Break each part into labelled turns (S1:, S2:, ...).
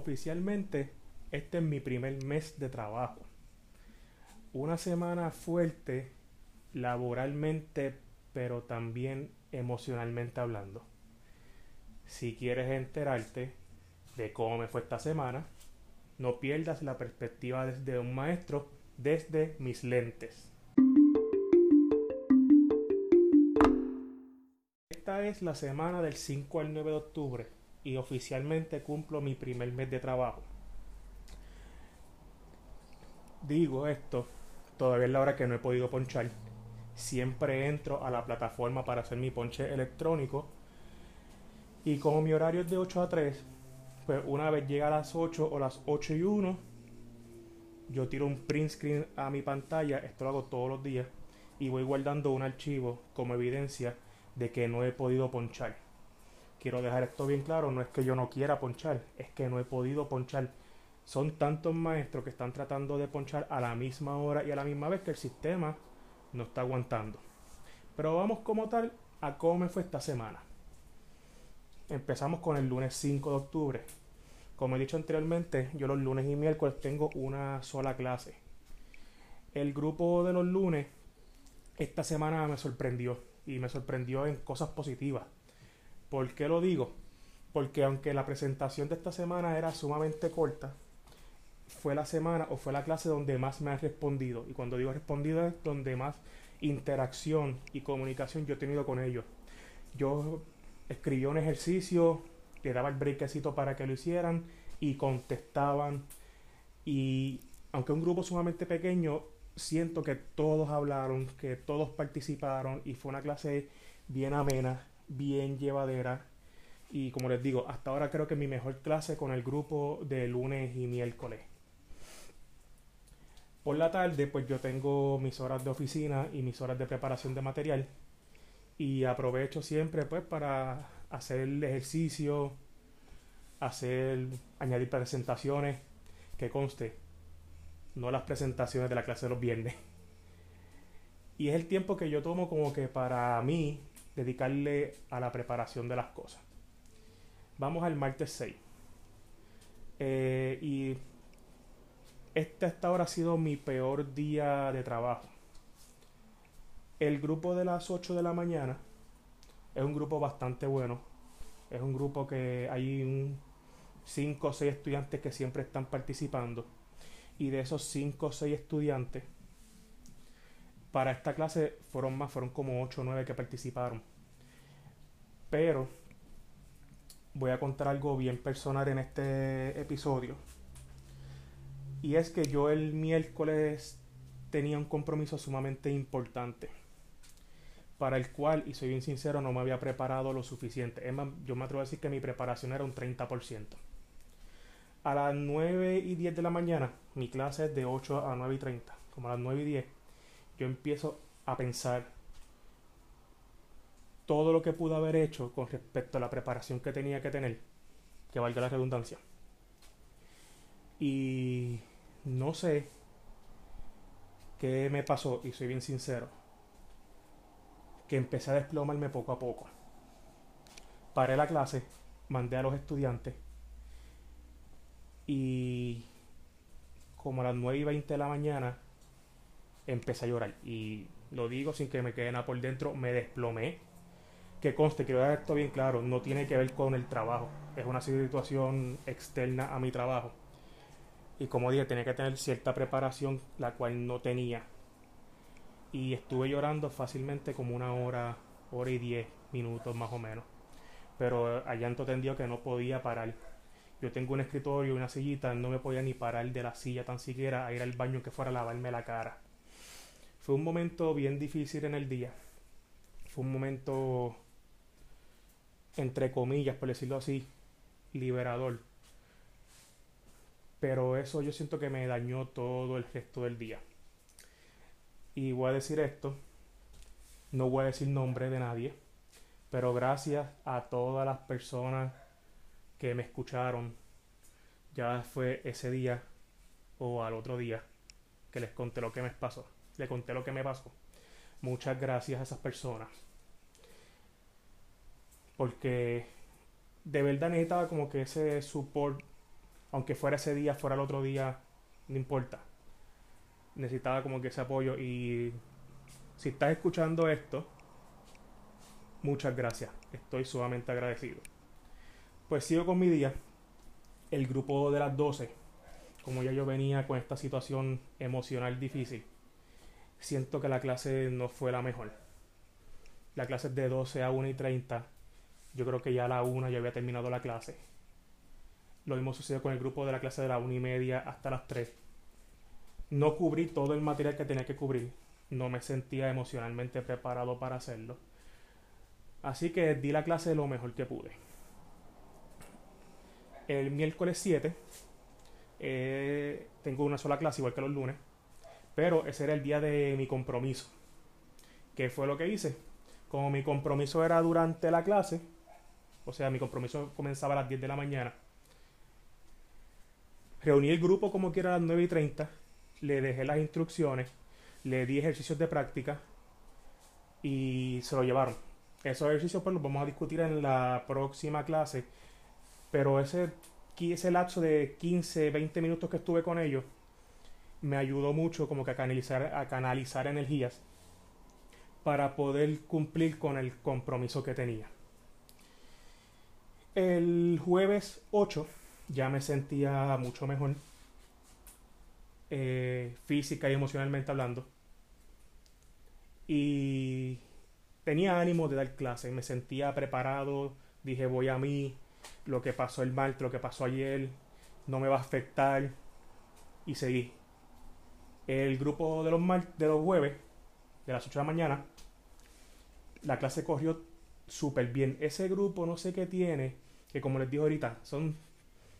S1: oficialmente este es mi primer mes de trabajo. Una semana fuerte laboralmente, pero también emocionalmente hablando. Si quieres enterarte de cómo me fue esta semana, no pierdas la perspectiva desde un maestro desde mis lentes. Esta es la semana del 5 al 9 de octubre y oficialmente cumplo mi primer mes de trabajo. Digo esto, todavía es la hora que no he podido ponchar. Siempre entro a la plataforma para hacer mi ponche electrónico y como mi horario es de 8 a 3, pues una vez llega a las 8 o las 8 y 1, yo tiro un print screen a mi pantalla, esto lo hago todos los días, y voy guardando un archivo como evidencia de que no he podido ponchar. Quiero dejar esto bien claro, no es que yo no quiera ponchar, es que no he podido ponchar. Son tantos maestros que están tratando de ponchar a la misma hora y a la misma vez que el sistema no está aguantando. Pero vamos como tal a cómo me fue esta semana. Empezamos con el lunes 5 de octubre. Como he dicho anteriormente, yo los lunes y miércoles tengo una sola clase. El grupo de los lunes esta semana me sorprendió y me sorprendió en cosas positivas. ¿Por qué lo digo? Porque aunque la presentación de esta semana era sumamente corta, fue la semana o fue la clase donde más me han respondido. Y cuando digo respondido es donde más interacción y comunicación yo he tenido con ellos. Yo escribí un ejercicio, le daba el breakcito para que lo hicieran y contestaban. Y aunque un grupo sumamente pequeño, siento que todos hablaron, que todos participaron y fue una clase bien amena, bien llevadera. Y como les digo, hasta ahora creo que mi mejor clase con el grupo de lunes y miércoles. Por la tarde, pues yo tengo mis horas de oficina y mis horas de preparación de material. Y aprovecho siempre pues para hacer el ejercicio, hacer, añadir presentaciones, que conste, no las presentaciones de la clase de los viernes. Y es el tiempo que yo tomo como que para mí dedicarle a la preparación de las cosas. Vamos al martes 6. Eh, y este hasta ahora ha sido mi peor día de trabajo. El grupo de las 8 de la mañana es un grupo bastante bueno. Es un grupo que hay un 5 o 6 estudiantes que siempre están participando. Y de esos 5 o 6 estudiantes, para esta clase fueron más, fueron como 8 o 9 que participaron. Pero voy a contar algo bien personal en este episodio. Y es que yo el miércoles tenía un compromiso sumamente importante para el cual, y soy bien sincero, no me había preparado lo suficiente. Es más, yo me atrevo a decir que mi preparación era un 30%. A las 9 y 10 de la mañana, mi clase es de 8 a 9 y 30. Como a las 9 y 10, yo empiezo a pensar todo lo que pude haber hecho con respecto a la preparación que tenía que tener, que valga la redundancia. Y no sé qué me pasó, y soy bien sincero que empecé a desplomarme poco a poco. Paré la clase, mandé a los estudiantes y como a las 9 y 20 de la mañana empecé a llorar. Y lo digo sin que me quede nada por dentro, me desplomé. Que conste, quiero dar esto bien claro, no tiene que ver con el trabajo. Es una situación externa a mi trabajo. Y como dije, tenía que tener cierta preparación, la cual no tenía y estuve llorando fácilmente como una hora, hora y diez minutos más o menos. Pero a llanto tendido que no podía parar. Yo tengo un escritorio una sillita, no me podía ni parar de la silla tan siquiera a ir al baño que fuera a lavarme la cara. Fue un momento bien difícil en el día. Fue un momento, entre comillas, por decirlo así, liberador. Pero eso yo siento que me dañó todo el resto del día. Y voy a decir esto, no voy a decir nombre de nadie, pero gracias a todas las personas que me escucharon, ya fue ese día o al otro día que les conté lo que me pasó, le conté lo que me pasó. Muchas gracias a esas personas. Porque de verdad necesitaba como que ese support aunque fuera ese día, fuera el otro día, no importa. Necesitaba como que ese apoyo y si estás escuchando esto, muchas gracias. Estoy sumamente agradecido. Pues sigo con mi día. El grupo de las 12, como ya yo venía con esta situación emocional difícil, siento que la clase no fue la mejor. La clase es de 12 a 1 y 30. Yo creo que ya a la 1 ya había terminado la clase lo mismo sucedió con el grupo de la clase de la 1 y media hasta las 3. No cubrí todo el material que tenía que cubrir. No me sentía emocionalmente preparado para hacerlo. Así que di la clase lo mejor que pude. El miércoles 7 eh, tengo una sola clase, igual que los lunes. Pero ese era el día de mi compromiso. ¿Qué fue lo que hice? Como mi compromiso era durante la clase, o sea, mi compromiso comenzaba a las 10 de la mañana Reuní el grupo como quiera a las 9 y 30, le dejé las instrucciones, le di ejercicios de práctica y se lo llevaron. Esos ejercicios pues los vamos a discutir en la próxima clase, pero ese, ese lapso de 15, 20 minutos que estuve con ellos me ayudó mucho como que a canalizar, a canalizar energías para poder cumplir con el compromiso que tenía. El jueves 8 ya me sentía mucho mejor, eh, física y emocionalmente hablando. Y tenía ánimo de dar clase, me sentía preparado, dije voy a mí, lo que pasó el martes, lo que pasó ayer, no me va a afectar y seguí. El grupo de los, de los jueves, de las 8 de la mañana, la clase corrió súper bien. Ese grupo no sé qué tiene, que como les digo ahorita, son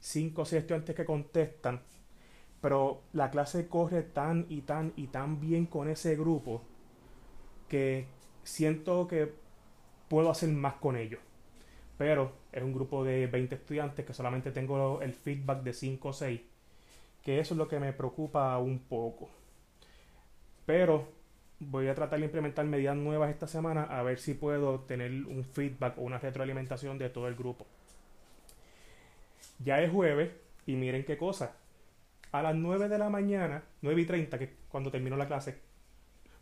S1: cinco o seis estudiantes que contestan, pero la clase corre tan y tan y tan bien con ese grupo que siento que puedo hacer más con ellos. Pero es un grupo de 20 estudiantes que solamente tengo el feedback de 5 o 6, que eso es lo que me preocupa un poco. Pero voy a tratar de implementar medidas nuevas esta semana a ver si puedo tener un feedback o una retroalimentación de todo el grupo. Ya es jueves y miren qué cosa. A las 9 de la mañana, 9 y 30, que cuando terminó la clase,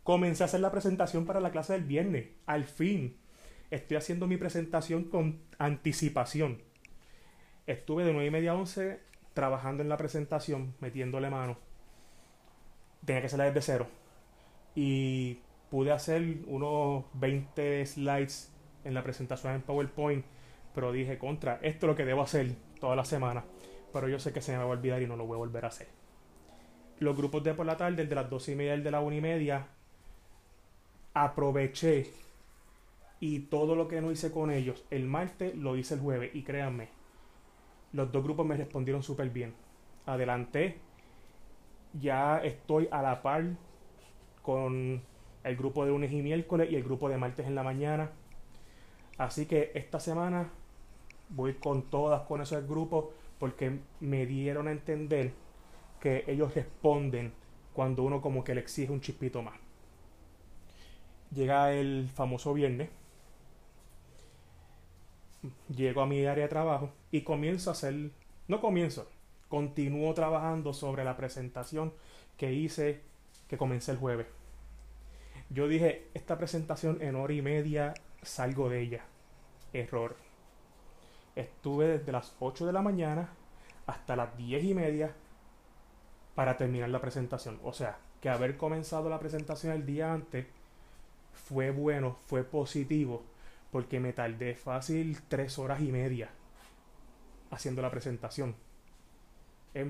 S1: comencé a hacer la presentación para la clase del viernes. Al fin, estoy haciendo mi presentación con anticipación. Estuve de 9 y media a 11 trabajando en la presentación, metiéndole mano. Tenía que hacerla desde cero. Y pude hacer unos 20 slides en la presentación en PowerPoint, pero dije, contra, esto es lo que debo hacer toda la semana, pero yo sé que se me va a olvidar y no lo voy a volver a hacer. Los grupos de por la tarde, el de las dos y media, el de la una y media, aproveché y todo lo que no hice con ellos el martes lo hice el jueves y créanme, los dos grupos me respondieron súper bien. Adelanté, ya estoy a la par con el grupo de lunes y miércoles y el grupo de martes en la mañana. Así que esta semana voy con todas con esos grupos porque me dieron a entender que ellos responden cuando uno como que le exige un chispito más. Llega el famoso viernes, llego a mi área de trabajo y comienzo a hacer, no comienzo, continúo trabajando sobre la presentación que hice, que comencé el jueves. Yo dije, esta presentación en hora y media salgo de ella. Error estuve desde las 8 de la mañana hasta las 10 y media para terminar la presentación. O sea, que haber comenzado la presentación el día antes fue bueno, fue positivo, porque me tardé fácil 3 horas y media haciendo la presentación.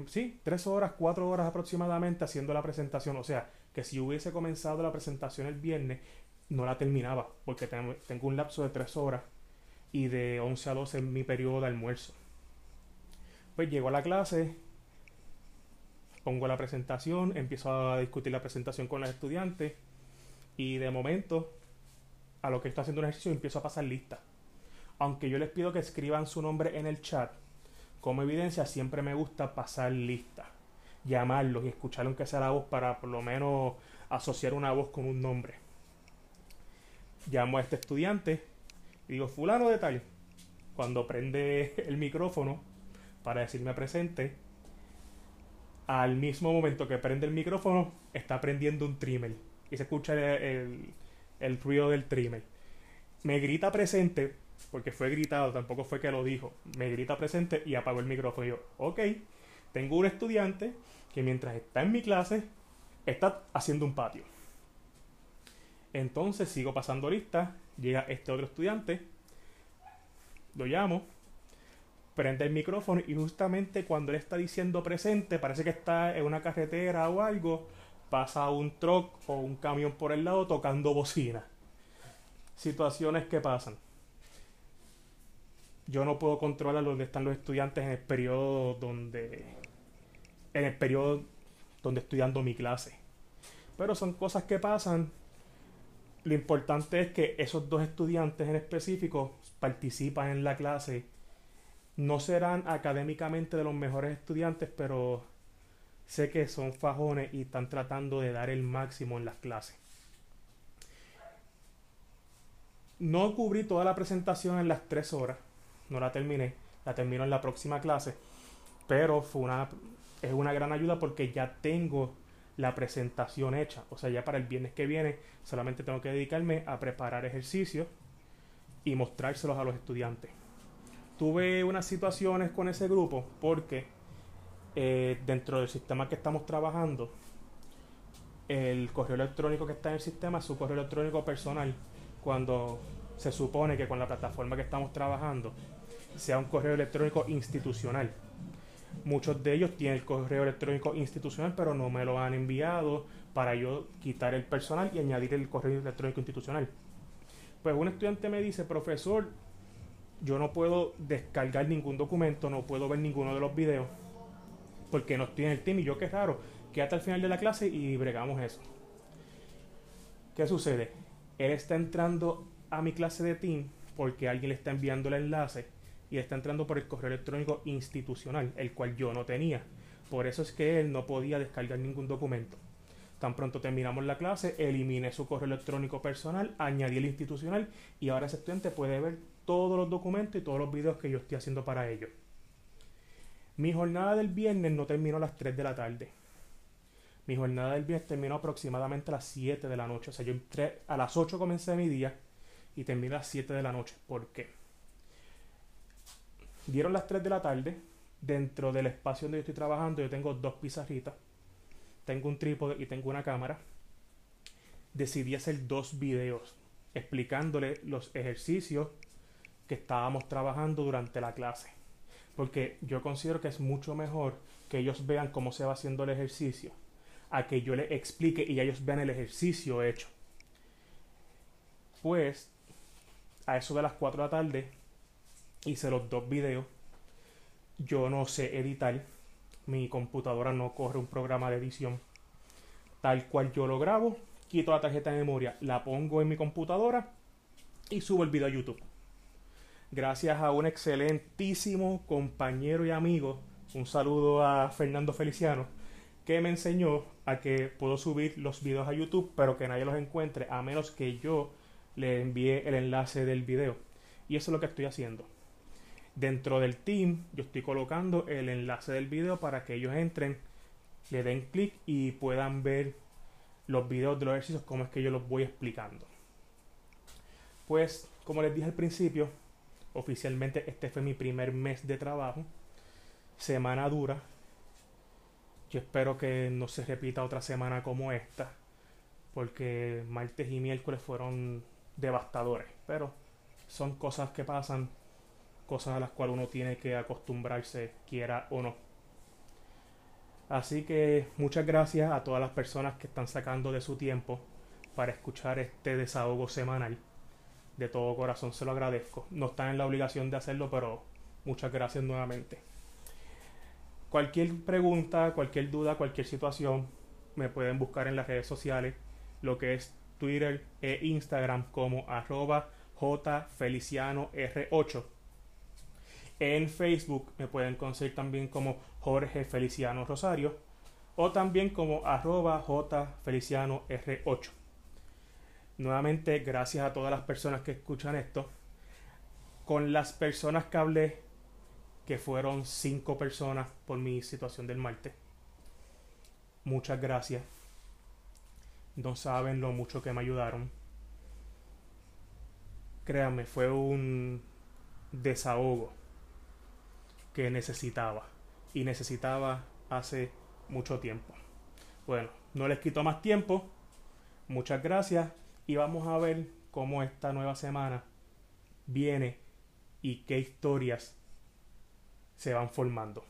S1: sí, 3 horas, 4 horas aproximadamente haciendo la presentación. O sea, que si hubiese comenzado la presentación el viernes, no la terminaba, porque tengo un lapso de 3 horas y de 11 a 12 en mi periodo de almuerzo. Pues llego a la clase, pongo la presentación, empiezo a discutir la presentación con los estudiantes y de momento a lo que estoy haciendo un ejercicio empiezo a pasar lista. Aunque yo les pido que escriban su nombre en el chat, como evidencia siempre me gusta pasar lista, llamarlos y escuchar aunque sea la voz para por lo menos asociar una voz con un nombre. Llamo a este estudiante, digo, fulano de tal. Cuando prende el micrófono, para decirme presente. Al mismo momento que prende el micrófono, está prendiendo un trimmer y se escucha el ruido del trimmer. Me grita presente, porque fue gritado, tampoco fue que lo dijo. Me grita presente y apagó el micrófono. Y yo, ok, tengo un estudiante que mientras está en mi clase, está haciendo un patio. Entonces sigo pasando lista, llega este otro estudiante, lo llamo, prende el micrófono y justamente cuando él está diciendo presente, parece que está en una carretera o algo, pasa un truck o un camión por el lado tocando bocina. Situaciones que pasan. Yo no puedo controlar dónde están los estudiantes en el periodo donde en el periodo donde estoy dando mi clase. Pero son cosas que pasan lo importante es que esos dos estudiantes en específico participan en la clase. No serán académicamente de los mejores estudiantes, pero sé que son fajones y están tratando de dar el máximo en las clases. No cubrí toda la presentación en las tres horas, no la terminé, la termino en la próxima clase, pero fue una, es una gran ayuda porque ya tengo la presentación hecha. O sea, ya para el viernes que viene solamente tengo que dedicarme a preparar ejercicios y mostrárselos a los estudiantes. Tuve unas situaciones con ese grupo porque eh, dentro del sistema que estamos trabajando, el correo electrónico que está en el sistema es su correo electrónico personal. Cuando se supone que con la plataforma que estamos trabajando sea un correo electrónico institucional. Muchos de ellos tienen el correo electrónico institucional, pero no me lo han enviado para yo quitar el personal y añadir el correo electrónico institucional. Pues un estudiante me dice, profesor, yo no puedo descargar ningún documento, no puedo ver ninguno de los videos, porque no estoy en el team. Y yo, qué raro, quédate al final de la clase y bregamos eso. ¿Qué sucede? Él está entrando a mi clase de team porque alguien le está enviando el enlace y está entrando por el correo electrónico institucional, el cual yo no tenía. Por eso es que él no podía descargar ningún documento. Tan pronto terminamos la clase, eliminé su correo electrónico personal, añadí el institucional y ahora ese estudiante puede ver todos los documentos y todos los videos que yo estoy haciendo para ellos. Mi jornada del viernes no terminó a las 3 de la tarde. Mi jornada del viernes terminó aproximadamente a las 7 de la noche. O sea, yo entré a las 8 comencé mi día y terminé a las 7 de la noche. ¿Por qué? Dieron las 3 de la tarde. Dentro del espacio donde yo estoy trabajando, yo tengo dos pizarritas. Tengo un trípode y tengo una cámara. Decidí hacer dos videos explicándole los ejercicios que estábamos trabajando durante la clase. Porque yo considero que es mucho mejor que ellos vean cómo se va haciendo el ejercicio a que yo les explique y ellos vean el ejercicio hecho. Pues, a eso de las 4 de la tarde, hice los dos videos. Yo no sé editar. Mi computadora no corre un programa de edición. Tal cual yo lo grabo, quito la tarjeta de memoria, la pongo en mi computadora y subo el video a YouTube. Gracias a un excelentísimo compañero y amigo, un saludo a Fernando Feliciano, que me enseñó a que puedo subir los videos a YouTube, pero que nadie los encuentre a menos que yo le envíe el enlace del video. Y eso es lo que estoy haciendo. Dentro del team yo estoy colocando el enlace del video para que ellos entren, le den clic y puedan ver los videos de los ejercicios como es que yo los voy explicando. Pues como les dije al principio, oficialmente este fue mi primer mes de trabajo, semana dura. Yo espero que no se repita otra semana como esta, porque martes y miércoles fueron devastadores, pero son cosas que pasan cosas a las cuales uno tiene que acostumbrarse, quiera o no. Así que muchas gracias a todas las personas que están sacando de su tiempo para escuchar este desahogo semanal. De todo corazón se lo agradezco. No están en la obligación de hacerlo, pero muchas gracias nuevamente. Cualquier pregunta, cualquier duda, cualquier situación, me pueden buscar en las redes sociales, lo que es Twitter e Instagram como arroba jfelicianor8 en Facebook me pueden conseguir también como Jorge Feliciano Rosario o también como arroba jfelicianor8. Nuevamente, gracias a todas las personas que escuchan esto. Con las personas que hablé que fueron cinco personas por mi situación del martes. Muchas gracias. No saben lo mucho que me ayudaron. Créanme, fue un desahogo que necesitaba. Y necesitaba hace mucho tiempo. Bueno, no les quito más tiempo. Muchas gracias. Y vamos a ver cómo esta nueva semana viene y qué historias se van formando.